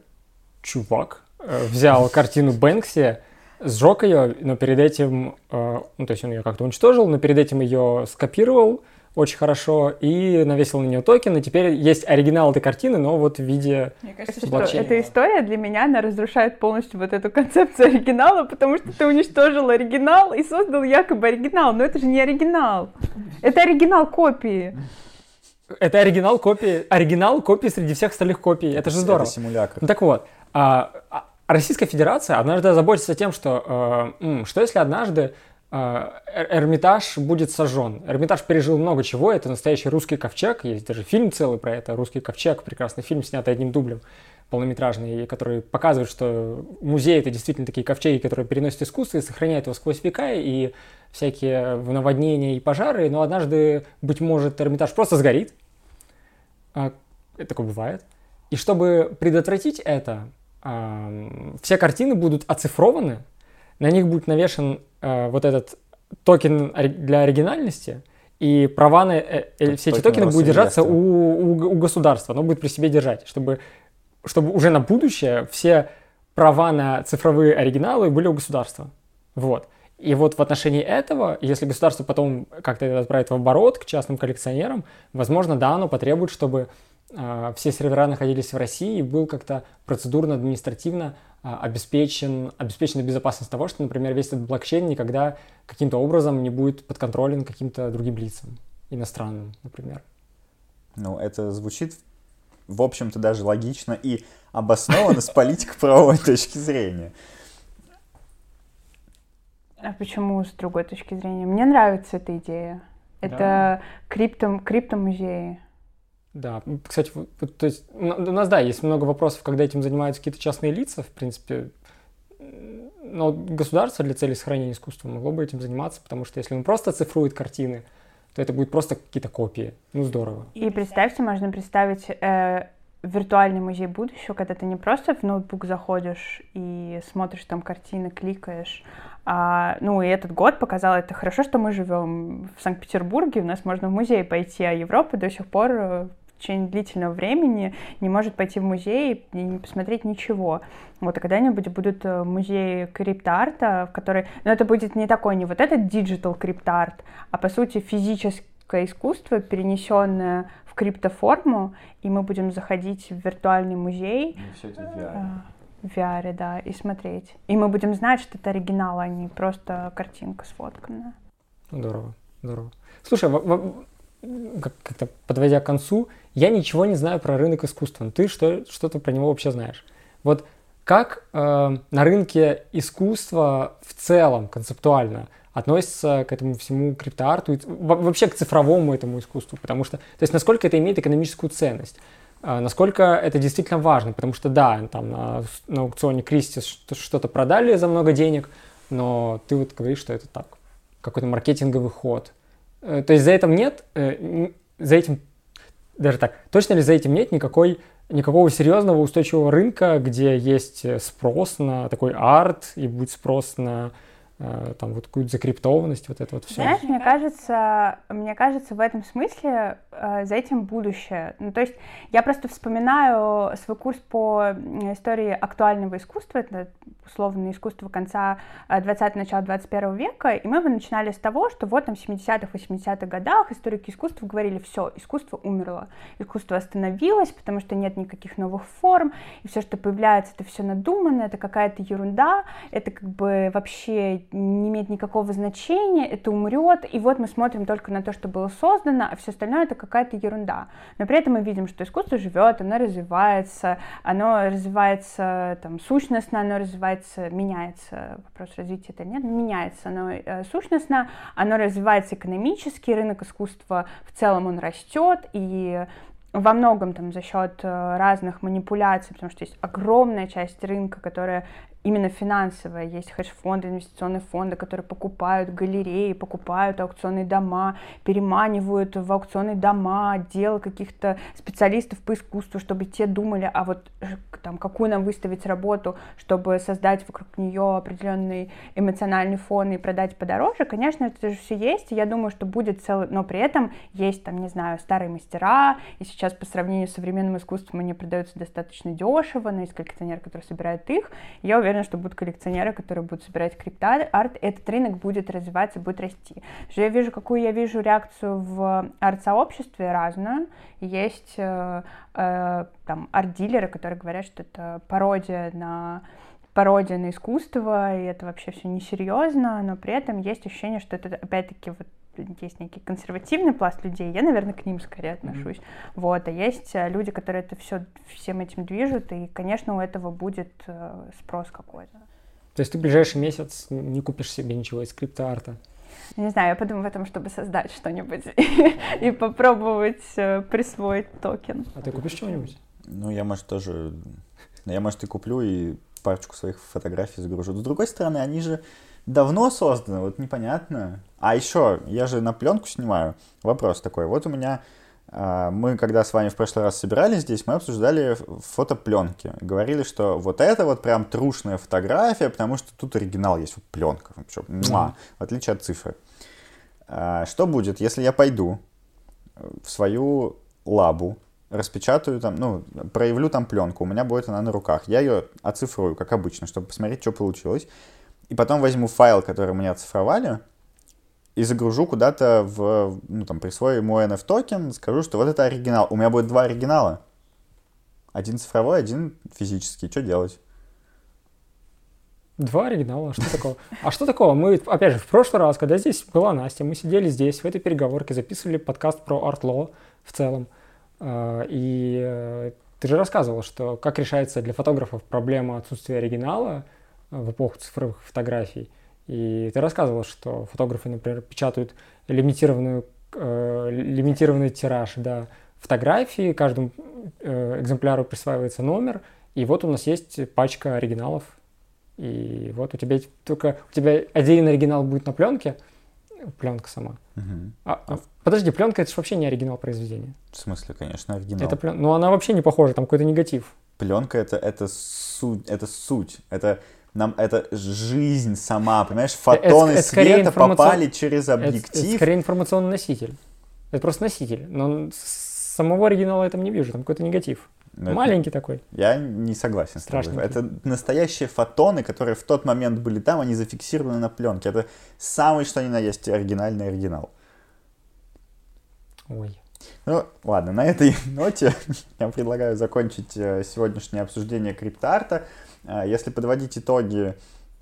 чувак э, взял картину Бэнкси, сжег ее, но перед этим, э, ну то есть он ее как-то уничтожил, но перед этим ее скопировал, очень хорошо, и навесил на нее токен, и теперь есть оригинал этой картины, но вот в виде Мне кажется, блокчейна. что эта история для меня, она разрушает полностью вот эту концепцию оригинала, потому что ты уничтожил оригинал и создал якобы оригинал, но это же не оригинал. Это оригинал копии. Это оригинал копии, оригинал копии среди всех остальных копий. Это же здорово. Это симулятор. Ну так вот, а, а Российская Федерация однажды заботится тем, что э, что если однажды Эрмитаж будет сожжен. Эрмитаж пережил много чего, это настоящий русский ковчег, есть даже фильм целый про это, «Русский ковчег», прекрасный фильм, снятый одним дублем, полнометражный, который показывает, что музей — это действительно такие ковчеги, которые переносят искусство и сохраняют его сквозь века, и всякие наводнения и пожары, но однажды, быть может, Эрмитаж просто сгорит. А, это такое бывает. И чтобы предотвратить это, все картины будут оцифрованы, на них будет навешен э, вот этот токен для оригинальности, и права на э, э, все эти токены будут держаться у, у, у государства, оно будет при себе держать, чтобы, чтобы уже на будущее все права на цифровые оригиналы были у государства. Вот. И вот в отношении этого, если государство потом как-то это отправит в оборот к частным коллекционерам, возможно, да, оно потребует, чтобы все сервера находились в России и был как-то процедурно-административно а, обеспечен, обеспечена безопасность того, что, например, весь этот блокчейн никогда каким-то образом не будет подконтролен каким-то другим лицам, иностранным, например. Ну, это звучит, в общем-то, даже логично и обоснованно с политико-правовой точки зрения. А почему с другой точки зрения? Мне нравится эта идея. Это да. крипто, криптомузеи. Да, кстати, то есть у нас, да, есть много вопросов, когда этим занимаются какие-то частные лица, в принципе, но государство для цели сохранения искусства могло бы этим заниматься, потому что если он просто цифрует картины, то это будет просто какие-то копии. Ну, здорово. И представьте, можно представить э, виртуальный музей будущего, когда ты не просто в ноутбук заходишь и смотришь там картины, кликаешь. А, ну, и этот год показал это хорошо, что мы живем в Санкт-Петербурге, у нас можно в музей пойти, а Европа до сих пор э, в течение длительного времени не может пойти в музей и не посмотреть ничего. Вот, и когда-нибудь будут э, музеи криптарта, в который... Но это будет не такой, не вот этот digital криптарт, а по сути физически классическое искусство, перенесенное в криптоформу, и мы будем заходить в виртуальный музей. Ну, все это в VR. В VR, да, и смотреть. И мы будем знать, что это оригинал, а не просто картинка сфотканная. Здорово, здорово. Слушай, как-то подводя к концу, я ничего не знаю про рынок искусства. Ты что, что-то про него вообще знаешь. Вот как э, на рынке искусства в целом, концептуально, относится к этому всему криптоарту, вообще к цифровому этому искусству, потому что, то есть насколько это имеет экономическую ценность, э, насколько это действительно важно, потому что да, там на, на аукционе Кристис что-то продали за много денег, но ты вот говоришь, что это так, какой-то маркетинговый ход. Э, то есть за этим нет, э, за этим, даже так, точно ли за этим нет никакой никакого серьезного устойчивого рынка, где есть спрос на такой арт и будет спрос на там вот какую-то закриптованность, вот это вот все. Знаешь, мне кажется, мне кажется, в этом смысле э, за этим будущее. Ну, то есть я просто вспоминаю свой курс по истории актуального искусства, это условно искусство конца 20-го, начала 21 века, и мы бы начинали с того, что вот там в 70-х, 80-х годах историки искусства говорили, все, искусство умерло, искусство остановилось, потому что нет никаких новых форм, и все, что появляется, это все надуманно, это какая-то ерунда, это как бы вообще не имеет никакого значения, это умрет, и вот мы смотрим только на то, что было создано, а все остальное это какая-то ерунда. Но при этом мы видим, что искусство живет, оно развивается, оно развивается там сущностно, оно развивается, меняется, вопрос развития это нет, меняется оно э, сущностно, оно развивается экономически, рынок искусства в целом он растет, и во многом там за счет э, разных манипуляций, потому что есть огромная часть рынка, которая именно финансовая. Есть хедж-фонды, инвестиционные фонды, которые покупают галереи, покупают аукционные дома, переманивают в аукционные дома отдел каких-то специалистов по искусству, чтобы те думали, а вот э, там, какую нам выставить работу, чтобы создать вокруг нее определенный эмоциональный фон и продать подороже. Конечно, это же все есть, и я думаю, что будет целый... Но при этом есть там, не знаю, старые мастера, и сейчас по сравнению с современным искусством они продаются достаточно дешево, но есть коллекционеры, которые собирают их. Я уверена, что будут коллекционеры, которые будут собирать криптоарт, этот рынок будет развиваться, будет расти. Я вижу, какую я вижу реакцию в арт-сообществе разную. Есть э, э, там арт-дилеры, которые говорят, что это пародия на пародия на искусство, и это вообще все несерьезно, но при этом есть ощущение, что это опять-таки вот есть некий консервативный пласт людей, я, наверное, к ним скорее отношусь. Mm-hmm. Вот, а есть э, люди, которые это все всем этим движут, и, конечно, у этого будет э, спрос какой-то. То есть ты в ближайший месяц не купишь себе ничего из криптоарта? Не знаю, я подумаю в этом, чтобы создать что-нибудь и попробовать э, присвоить токен. А ты купишь что-нибудь? Ну, я, может, тоже... Я, может, и куплю, и парочку своих фотографий загружу. С другой стороны, они же давно созданы, вот непонятно. А еще, я же на пленку снимаю. Вопрос такой. Вот у меня а, мы, когда с вами в прошлый раз собирались здесь, мы обсуждали фотопленки. Говорили, что вот это вот прям трушная фотография, потому что тут оригинал есть, вот пленка, вообще, муа, в отличие от цифры. А, что будет, если я пойду в свою лабу, распечатаю там, ну, проявлю там пленку, у меня будет она на руках. Я ее оцифрую, как обычно, чтобы посмотреть, что получилось. И потом возьму файл, который мне оцифровали, и загружу куда-то в, ну, там, присвою ему NF токен, скажу, что вот это оригинал. У меня будет два оригинала. Один цифровой, один физический. Что делать? Два оригинала, а что такого? А что такого? Мы, опять же, в прошлый раз, когда здесь была Настя, мы сидели здесь, в этой переговорке, записывали подкаст про артло в целом. А, и э, ты же рассказывал, что как решается для фотографов проблема отсутствия оригинала в эпоху цифровых фотографий. И ты рассказывал, что фотографы, например, печатают лимитированную, э, лимитированный тираж да, фотографии, каждому э, экземпляру присваивается номер, и вот у нас есть пачка оригиналов. И вот у тебя только у тебя отдельный оригинал будет на пленке, пленка сама. Угу. А, а, подожди, пленка это же вообще не оригинал произведения. В смысле, конечно, оригинал. Это плен... Ну, она вообще не похожа, там какой-то негатив. Пленка это, это суть, это суть. Это нам это жизнь сама, понимаешь, фотоны это, это света информацион... попали через объектив. Это, это скорее информационный носитель. Это просто носитель. Но самого оригинала я там не вижу, там какой-то негатив. Но Маленький это, такой. Я не согласен с тобой. Это настоящие фотоны, которые в тот момент были там, они зафиксированы на пленке. Это самый что ни на есть оригинальный оригинал. Ой. Ну, ладно, на этой ноте я предлагаю закончить э, сегодняшнее обсуждение криптоарта. Э, если подводить итоги,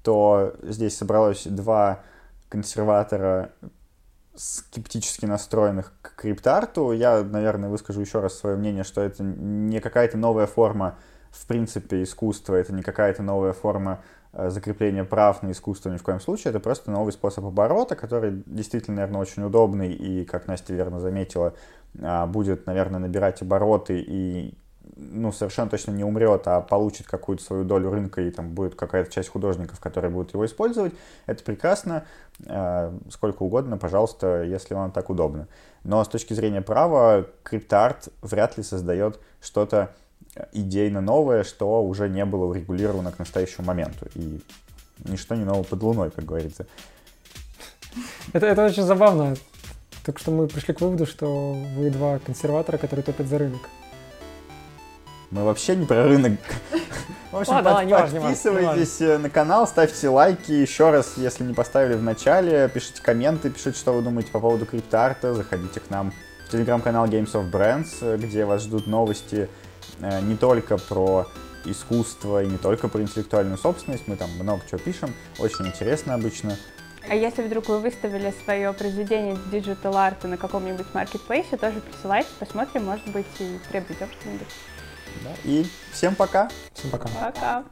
то здесь собралось два консерватора скептически настроенных к криптоарту. Я, наверное, выскажу еще раз свое мнение, что это не какая-то новая форма, в принципе, искусства, это не какая-то новая форма э, закрепления прав на искусство ни в коем случае, это просто новый способ оборота, который действительно, наверное, очень удобный и, как Настя верно заметила, а, будет, наверное, набирать обороты и ну, совершенно точно не умрет, а получит какую-то свою долю рынка, и там будет какая-то часть художников, которые будут его использовать, это прекрасно, а, сколько угодно, пожалуйста, если вам так удобно. Но с точки зрения права, криптоарт вряд ли создает что-то идейно новое, что уже не было урегулировано к настоящему моменту. И ничто не ново под луной, как говорится. Это, это очень забавно. Так что мы пришли к выводу, что вы два консерватора, которые топят за рынок. Мы вообще не про рынок. В общем, Ладно, под, не важно, подписывайтесь не важно. на канал, ставьте лайки. Еще раз, если не поставили в начале, пишите комменты, пишите, что вы думаете по поводу криптоарта. Заходите к нам в телеграм-канал Games of Brands, где вас ждут новости э, не только про искусство и не только про интеллектуальную собственность. Мы там много чего пишем. Очень интересно обычно. А если вдруг вы выставили свое произведение Digital Art на каком-нибудь маркетплейсе, тоже присылайте, посмотрим, может быть, и приобретем что-нибудь. Да? И всем пока. Всем пока. Пока.